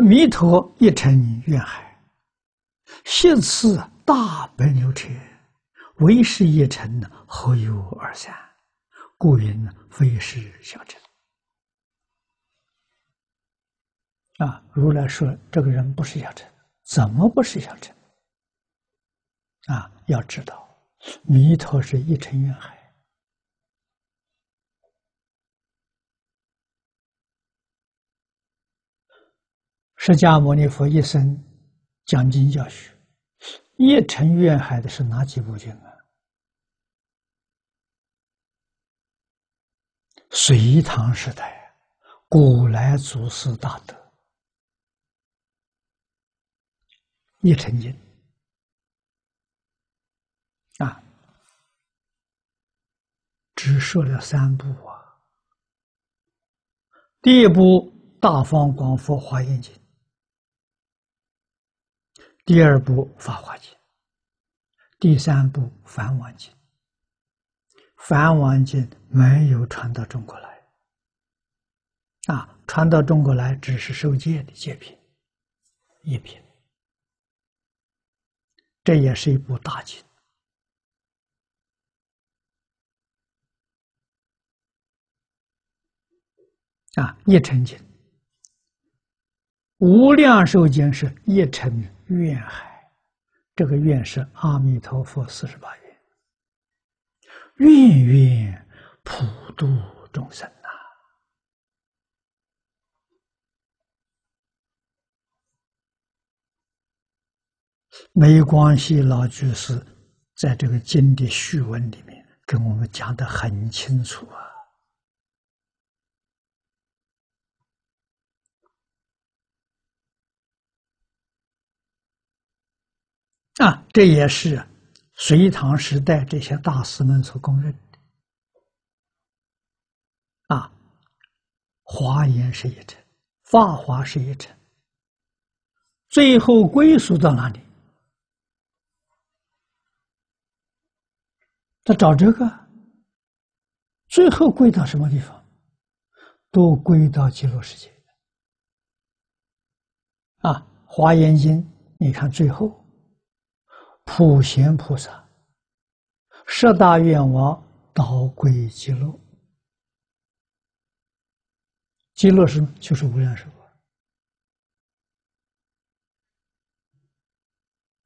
弥陀一尘愿海，现次大本流车，唯是一尘何有二三？故云非是小乘。啊，如来说这个人不是小乘，怎么不是小乘？啊，要知道，弥陀是一尘愿海。释迦牟尼佛一生讲经教学，一尘愿海的是哪几部经啊？隋唐时代，古来祖师大德一尘经啊，只说了三部啊。第一部《大方广佛华严经》。第二部《法华经》，第三部《梵王经》。梵王经没有传到中国来，啊，传到中国来只是受戒的戒品一品，这也是一部大经啊，一成经。无量寿经是一成愿海，这个愿是阿弥陀佛四十八愿，愿愿普度众生呐。没关系，老居士在这个经的序文里面跟我们讲的很清楚啊。啊，这也是隋唐时代这些大师们所公认的。啊，华严是一尘，法华是一尘，最后归属到哪里？他找这个，最后归到什么地方？都归到极乐世界。啊，《华严经》，你看最后。普贤菩萨，十大愿望导归极乐。极乐是就是无量寿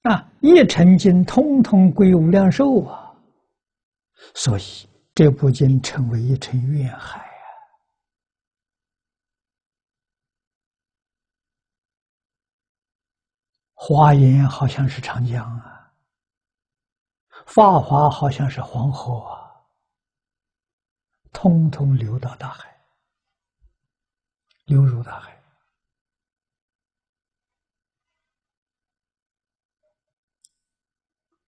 啊！一成经通通归无量寿啊！所以这部经成为一成愿海啊。华严好像是长江啊。法华好像是黄河啊，通通流到大海，流入大海。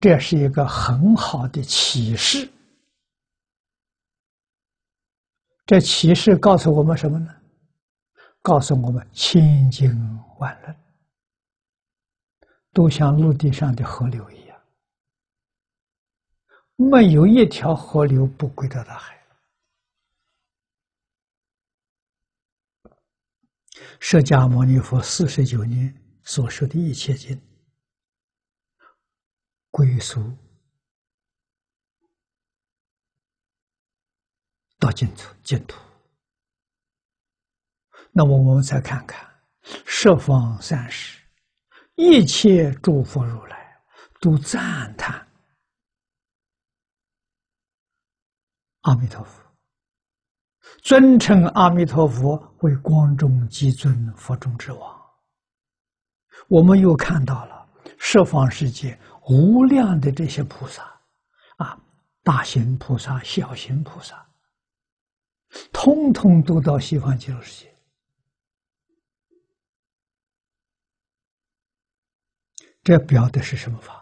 这是一个很好的启示。这启示告诉我们什么呢？告诉我们千经万论都像陆地上的河流一样。没有一条河流不归到大海。释迦牟尼佛四十九年所说的一切经，归属到净土，净土。那么我们再看看十方三世一切诸佛如来都赞叹。阿弥陀佛，尊称阿弥陀佛为光中极尊、佛中之王。我们又看到了十方世界无量的这些菩萨，啊，大行菩萨、小行菩萨，通通都到西方极乐世界。这表的是什么法？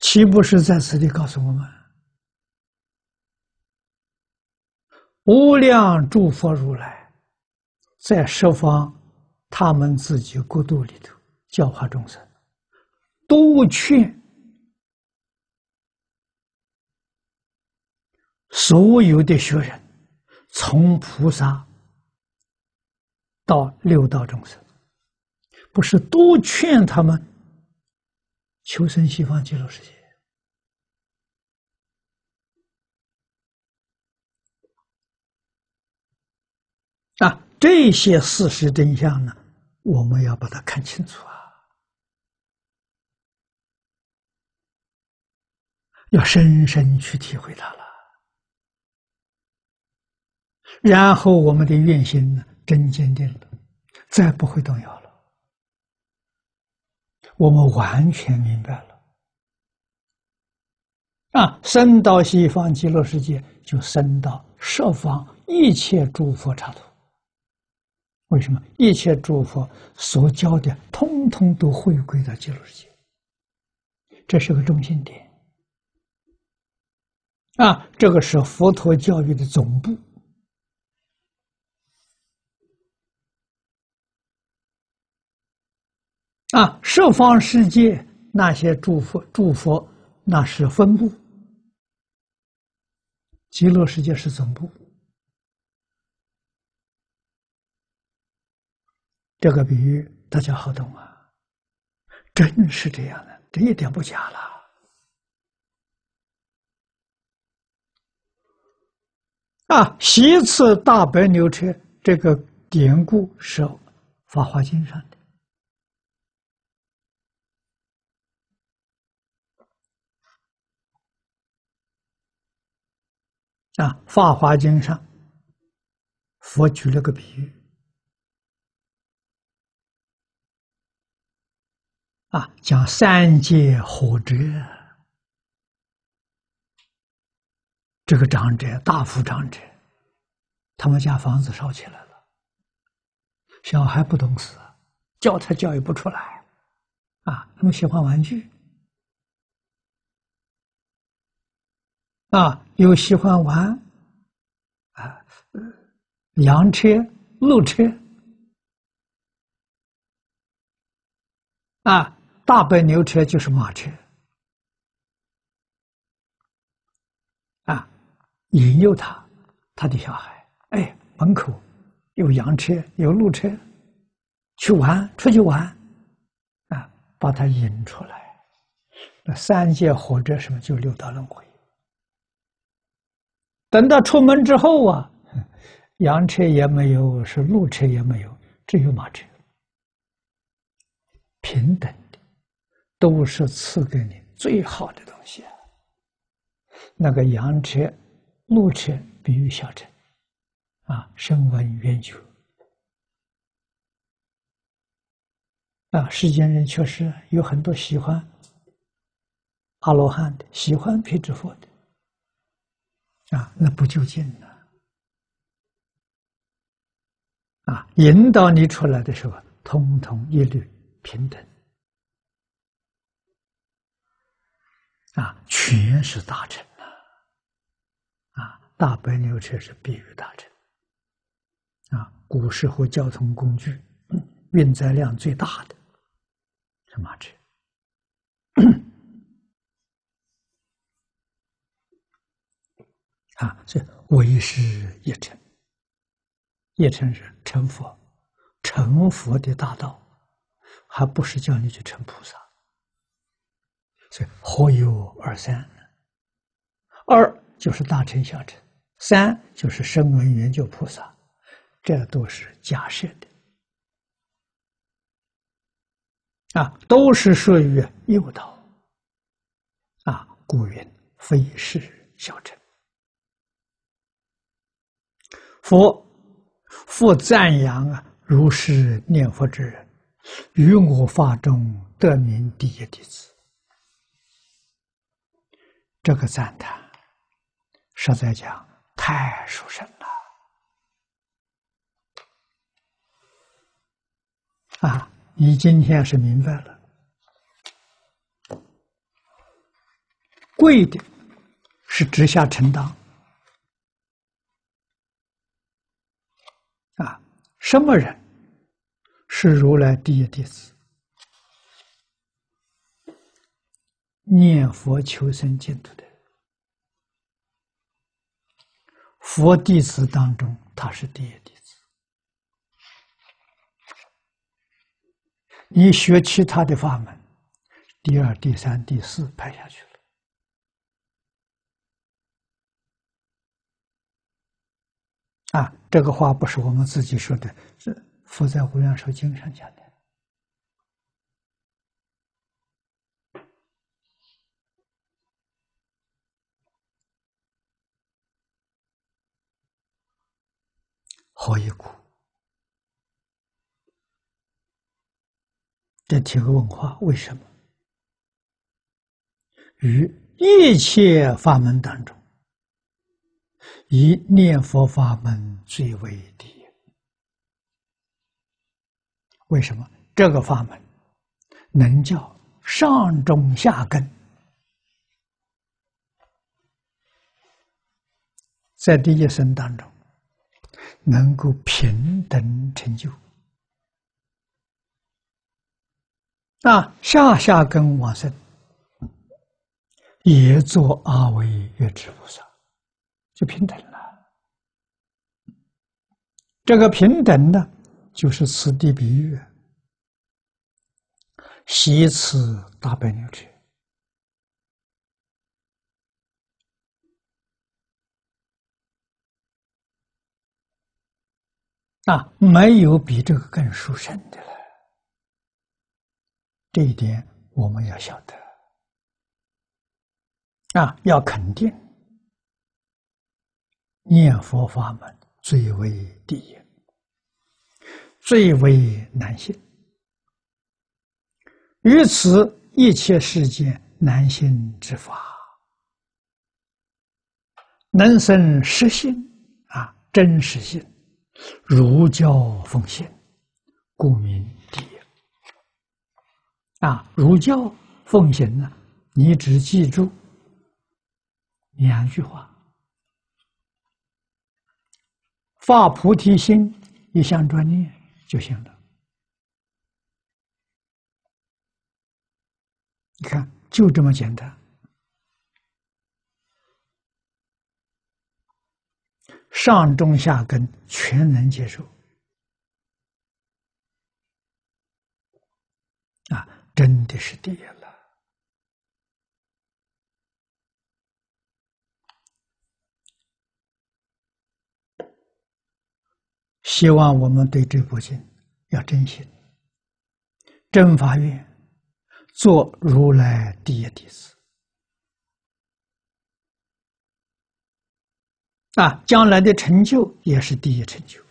岂不是在此地告诉我们，无量诸佛如来在十方他们自己国度里头教化众生，都劝所有的学人，从菩萨到六道众生，不是都劝他们求生西方极乐世界啊？这些事实真相呢，我们要把它看清楚啊，要深深去体会它了。然后我们的愿心呢，真坚定了，再不会动摇了。我们完全明白了，啊，生到西方极乐世界，就生到十方一切诸佛刹土。为什么一切诸佛所教的，通通都回归到极乐世界？这是个中心点啊！这个是佛陀教育的总部啊！十方世界那些诸佛，诸佛那是分部，极乐世界是总部。这个比喻大家好懂啊，真是这样的，这一点不假了。啊，席次大白牛车这个典故是《法华经》上啊，《法华经》上佛举了个比喻。啊，讲三界火者，这个长者大富长者，他们家房子烧起来了，小孩不懂事，教他教育不出来，啊，他们喜欢玩具，啊，又喜欢玩，啊，洋车、路车，啊。大白牛车就是马车，啊，引诱他，他的小孩，哎，门口有洋车，有路车，去玩，出去玩，啊，把他引出来，那三界火者什么就六道轮回。等到出门之后啊，洋车也没有，是路车也没有，只有马车，平等的。都是赐给你最好的东西。那个洋车、路车，比喻小乘，啊，声闻缘觉，啊，世间人确实有很多喜欢阿罗汉的，喜欢辟支佛的，啊，那不就近了？啊，引导你出来的时候，通通一律平等。啊，全是大臣呐！啊，大白牛车是比喻大臣。啊，古时候交通工具运载量最大的是马车。啊，这为是一乘，一乘是成佛，成佛的大道，还不是叫你去成菩萨。所以何有二三？二就是大乘小乘，三就是声闻缘觉菩萨，这都是假设的啊，都是属于诱导啊。故云非是小乘。佛复赞扬啊，如是念佛之人，于我法中得名第一弟子。这个赞叹，实在讲太殊胜了啊！你今天是明白了，贵的是直下承当啊！什么人是如来第一弟子？念佛求生净土的佛弟子当中，他是第一弟子。你学其他的法门，第二、第三、第四排下去了。啊，这个话不是我们自己说的，是佛在《无量寿经》上讲的。何以故？这提个问话：为什么？于一切法门当中，以念佛法门最为第一。为什么？这个法门能叫上中下根，在第一生当中。能够平等成就那，下下根往生也做阿惟越智菩萨，就平等了。这个平等呢，就是此地比喻，习此大悲牛者。啊，没有比这个更殊胜的了。这一点我们要晓得。啊，要肯定念佛法门最为第一，最为难信。于此一切世间难信之法，能生实性啊，真实性。儒教奉行，故名第一。啊，儒教奉行呢，你只记住两句话：发菩提心，一项专念就行了。你看，就这么简单。上中下根全能接受，啊，真的是第一了。希望我们对这部经要真心，真发愿，做如来第一弟子。啊，将来的成就也是第一成就。